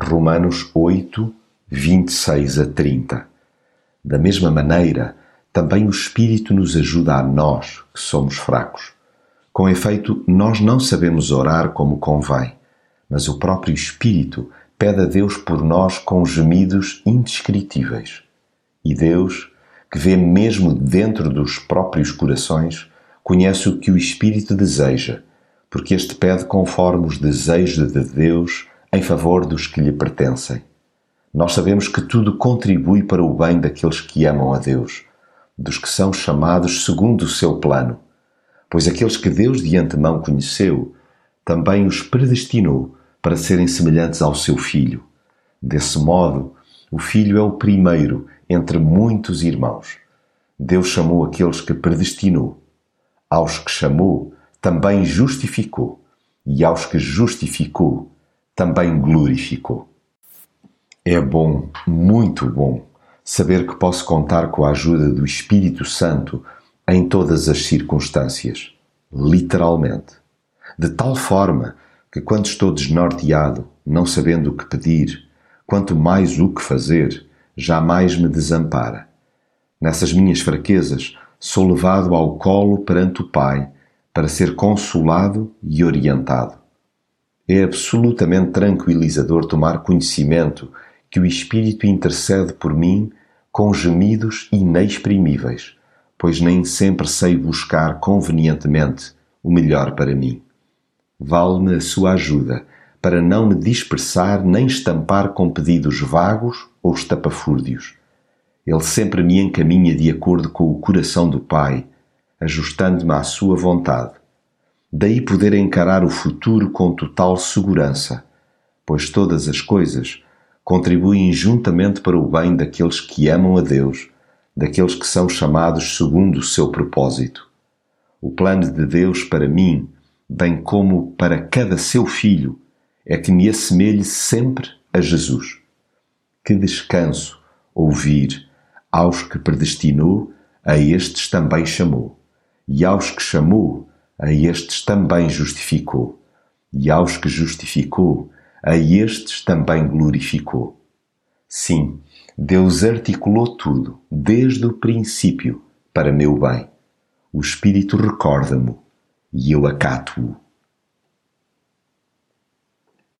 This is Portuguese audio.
Romanos 8, 26 a 30. Da mesma maneira, também o Espírito nos ajuda a nós, que somos fracos. Com efeito, nós não sabemos orar como convém, mas o próprio Espírito pede a Deus por nós com gemidos indescritíveis. E Deus, que vê mesmo dentro dos próprios corações, conhece o que o Espírito deseja, porque este pede conforme os desejos de Deus em favor dos que lhe pertencem. Nós sabemos que tudo contribui para o bem daqueles que amam a Deus, dos que são chamados segundo o seu plano. Pois aqueles que Deus de antemão conheceu, também os predestinou para serem semelhantes ao seu Filho. Desse modo, o Filho é o primeiro entre muitos irmãos. Deus chamou aqueles que predestinou. Aos que chamou, também justificou. E aos que justificou, também glorificou. É bom, muito bom, saber que posso contar com a ajuda do Espírito Santo em todas as circunstâncias, literalmente. De tal forma que, quando estou desnorteado, não sabendo o que pedir, quanto mais o que fazer, jamais me desampara. Nessas minhas fraquezas, sou levado ao colo perante o Pai para ser consolado e orientado. É absolutamente tranquilizador tomar conhecimento que o Espírito intercede por mim com gemidos inexprimíveis, pois nem sempre sei buscar convenientemente o melhor para mim. Vale-me a sua ajuda para não me dispersar nem estampar com pedidos vagos ou estapafúrdios. Ele sempre me encaminha de acordo com o coração do Pai, ajustando-me à sua vontade. Daí poder encarar o futuro com total segurança, pois todas as coisas contribuem juntamente para o bem daqueles que amam a Deus, daqueles que são chamados segundo o seu propósito. O plano de Deus para mim, bem como para cada seu filho, é que me assemelhe sempre a Jesus. Que descanso ouvir aos que predestinou, a estes também chamou, e aos que chamou, a estes também justificou, e aos que justificou, a estes também glorificou. Sim, Deus articulou tudo, desde o princípio, para meu bem. O Espírito recorda-mo e eu acato-o.